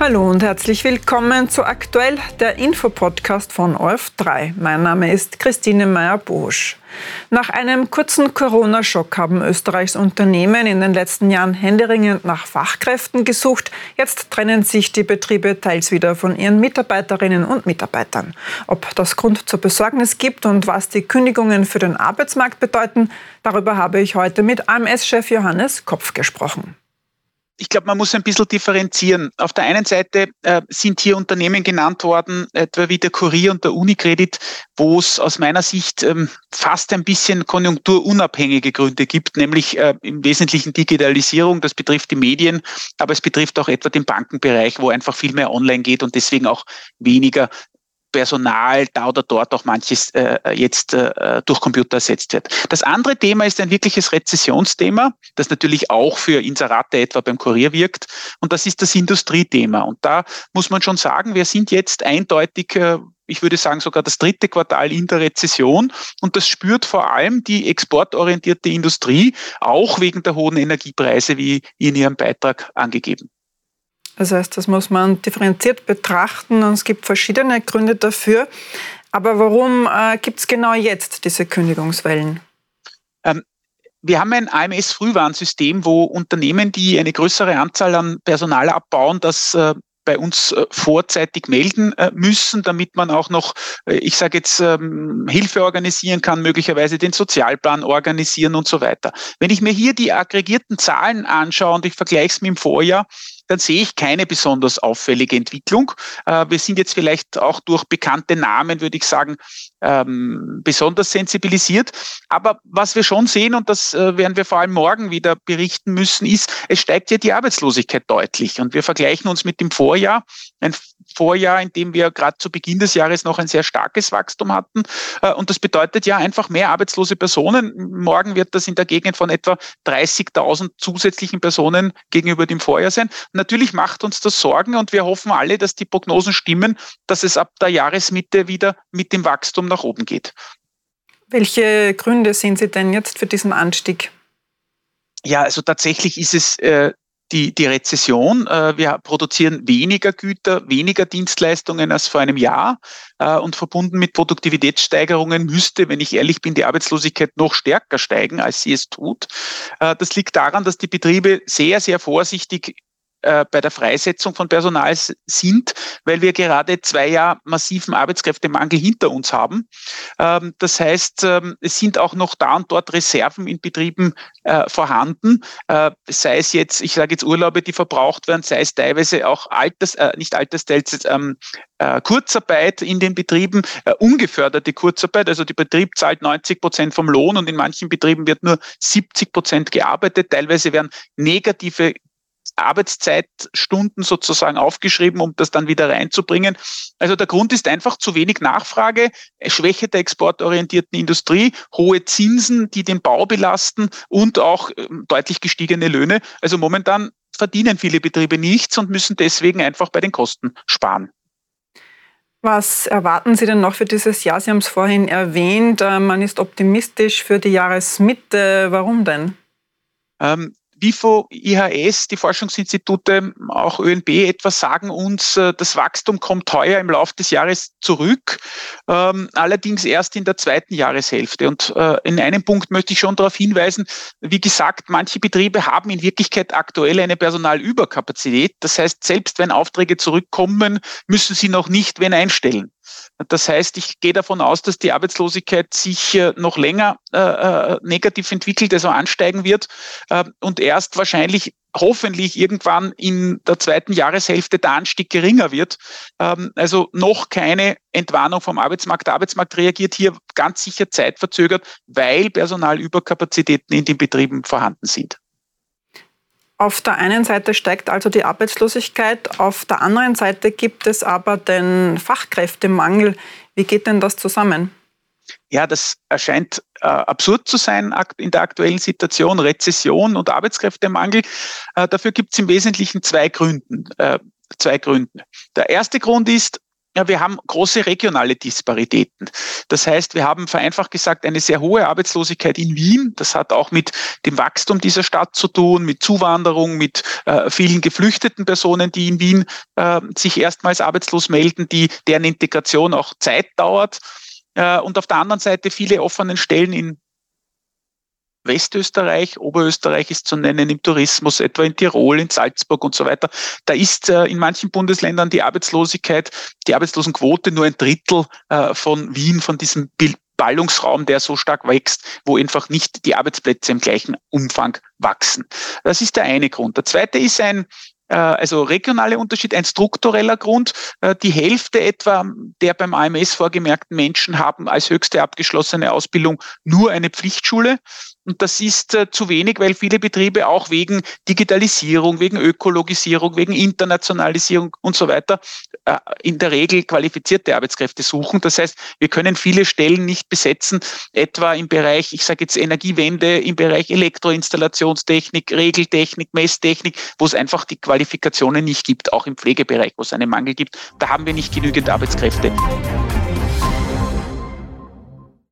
Hallo und herzlich willkommen zu Aktuell, der Infopodcast von ORF3. Mein Name ist Christine Meyer-Bosch. Nach einem kurzen Corona-Schock haben Österreichs Unternehmen in den letzten Jahren händeringend nach Fachkräften gesucht. Jetzt trennen sich die Betriebe teils wieder von ihren Mitarbeiterinnen und Mitarbeitern. Ob das Grund zur Besorgnis gibt und was die Kündigungen für den Arbeitsmarkt bedeuten, darüber habe ich heute mit AMS-Chef Johannes Kopf gesprochen ich glaube, man muss ein bisschen differenzieren. Auf der einen Seite äh, sind hier Unternehmen genannt worden, etwa wie der Kurier und der Unicredit, wo es aus meiner Sicht ähm, fast ein bisschen konjunkturunabhängige Gründe gibt, nämlich äh, im Wesentlichen Digitalisierung. Das betrifft die Medien, aber es betrifft auch etwa den Bankenbereich, wo einfach viel mehr online geht und deswegen auch weniger Personal da oder dort auch manches äh, jetzt äh, durch Computer ersetzt wird. Das andere Thema ist ein wirkliches Rezessionsthema, das natürlich auch für Inserate etwa beim Kurier wirkt. Und das ist das Industriethema. Und da muss man schon sagen, wir sind jetzt eindeutig äh, ich würde sagen sogar das dritte Quartal in der Rezession. Und das spürt vor allem die exportorientierte Industrie, auch wegen der hohen Energiepreise, wie in Ihrem Beitrag angegeben. Das heißt, das muss man differenziert betrachten und es gibt verschiedene Gründe dafür. Aber warum äh, gibt es genau jetzt diese Kündigungswellen? Ähm, wir haben ein AMS-Frühwarnsystem, wo Unternehmen, die eine größere Anzahl an Personal abbauen, das äh, bei uns äh, vorzeitig melden äh, müssen, damit man auch noch, äh, ich sage jetzt, ähm, Hilfe organisieren kann, möglicherweise den Sozialplan organisieren und so weiter. Wenn ich mir hier die aggregierten Zahlen anschaue und ich vergleiche es mit dem Vorjahr, dann sehe ich keine besonders auffällige Entwicklung. Äh, wir sind jetzt vielleicht auch durch bekannte Namen, würde ich sagen, ähm, besonders sensibilisiert. Aber was wir schon sehen, und das äh, werden wir vor allem morgen wieder berichten müssen, ist, es steigt ja die Arbeitslosigkeit deutlich. Und wir vergleichen uns mit dem Vorjahr. Ein Vorjahr, in dem wir gerade zu Beginn des Jahres noch ein sehr starkes Wachstum hatten. Äh, und das bedeutet ja einfach mehr arbeitslose Personen. Morgen wird das in der Gegend von etwa 30.000 zusätzlichen Personen gegenüber dem Vorjahr sein. Natürlich macht uns das Sorgen und wir hoffen alle, dass die Prognosen stimmen, dass es ab der Jahresmitte wieder mit dem Wachstum nach oben geht. Welche Gründe sehen Sie denn jetzt für diesen Anstieg? Ja, also tatsächlich ist es äh, die, die Rezession. Äh, wir produzieren weniger Güter, weniger Dienstleistungen als vor einem Jahr. Äh, und verbunden mit Produktivitätssteigerungen müsste, wenn ich ehrlich bin, die Arbeitslosigkeit noch stärker steigen, als sie es tut. Äh, das liegt daran, dass die Betriebe sehr, sehr vorsichtig äh, bei der Freisetzung von Personal sind, weil wir gerade zwei Jahre massiven Arbeitskräftemangel hinter uns haben. Ähm, das heißt, ähm, es sind auch noch da und dort Reserven in Betrieben äh, vorhanden, äh, sei es jetzt, ich sage jetzt Urlaube, die verbraucht werden, sei es teilweise auch Alters, nicht Altersteils, ähm, Kurzarbeit in den Betrieben, ungeförderte Kurzarbeit, also die Betrieb zahlt 90 Prozent vom Lohn und in manchen Betrieben wird nur 70 Prozent gearbeitet. Teilweise werden negative Arbeitszeitstunden sozusagen aufgeschrieben, um das dann wieder reinzubringen. Also der Grund ist einfach zu wenig Nachfrage, Schwäche der exportorientierten Industrie, hohe Zinsen, die den Bau belasten und auch ähm, deutlich gestiegene Löhne. Also momentan verdienen viele Betriebe nichts und müssen deswegen einfach bei den Kosten sparen. Was erwarten Sie denn noch für dieses Jahr? Sie haben es vorhin erwähnt, äh, man ist optimistisch für die Jahresmitte. Warum denn? Ähm, WIFO, IHS, die Forschungsinstitute, auch ÖNB etwas sagen uns, äh, das Wachstum kommt heuer im Laufe des Jahres zurück, ähm, allerdings erst in der zweiten Jahreshälfte. Und äh, in einem Punkt möchte ich schon darauf hinweisen, wie gesagt, manche Betriebe haben in Wirklichkeit aktuell eine Personalüberkapazität. Das heißt, selbst wenn Aufträge zurückkommen, müssen sie noch nicht wen einstellen. Das heißt, ich gehe davon aus, dass die Arbeitslosigkeit sich äh, noch länger äh, äh, negativ entwickelt, also ansteigen wird und erst wahrscheinlich hoffentlich irgendwann in der zweiten Jahreshälfte der Anstieg geringer wird. Ähm, also noch keine Entwarnung vom Arbeitsmarkt. Der Arbeitsmarkt reagiert hier ganz sicher zeitverzögert, weil Personalüberkapazitäten in den Betrieben vorhanden sind. Auf der einen Seite steigt also die Arbeitslosigkeit, auf der anderen Seite gibt es aber den Fachkräftemangel. Wie geht denn das zusammen? Ja, das erscheint äh, absurd zu sein in der aktuellen Situation, Rezession und Arbeitskräftemangel. Äh, dafür gibt es im Wesentlichen zwei Gründe. Äh, zwei Gründe. Der erste Grund ist, Ja, wir haben große regionale Disparitäten. Das heißt, wir haben vereinfacht gesagt eine sehr hohe Arbeitslosigkeit in Wien. Das hat auch mit dem Wachstum dieser Stadt zu tun, mit Zuwanderung, mit äh, vielen geflüchteten Personen, die in Wien äh, sich erstmals arbeitslos melden, die deren Integration auch Zeit dauert. Äh, und auf der anderen Seite viele offenen Stellen in Westösterreich, Oberösterreich ist zu nennen, im Tourismus, etwa in Tirol, in Salzburg und so weiter. Da ist äh, in manchen Bundesländern die Arbeitslosigkeit, die Arbeitslosenquote nur ein Drittel äh, von Wien, von diesem Ballungsraum, der so stark wächst, wo einfach nicht die Arbeitsplätze im gleichen Umfang wachsen. Das ist der eine Grund. Der zweite ist ein äh, also regionale Unterschied, ein struktureller Grund. Die Hälfte etwa der beim AMS vorgemerkten Menschen haben als höchste abgeschlossene Ausbildung nur eine Pflichtschule. Und das ist äh, zu wenig, weil viele Betriebe auch wegen Digitalisierung, wegen Ökologisierung, wegen Internationalisierung und so weiter äh, in der Regel qualifizierte Arbeitskräfte suchen. Das heißt, wir können viele Stellen nicht besetzen, etwa im Bereich, ich sage jetzt Energiewende, im Bereich Elektroinstallationstechnik, Regeltechnik, Messtechnik, wo es einfach die Qualifikationen nicht gibt, auch im Pflegebereich, wo es einen Mangel gibt. Da haben wir nicht genügend Arbeitskräfte.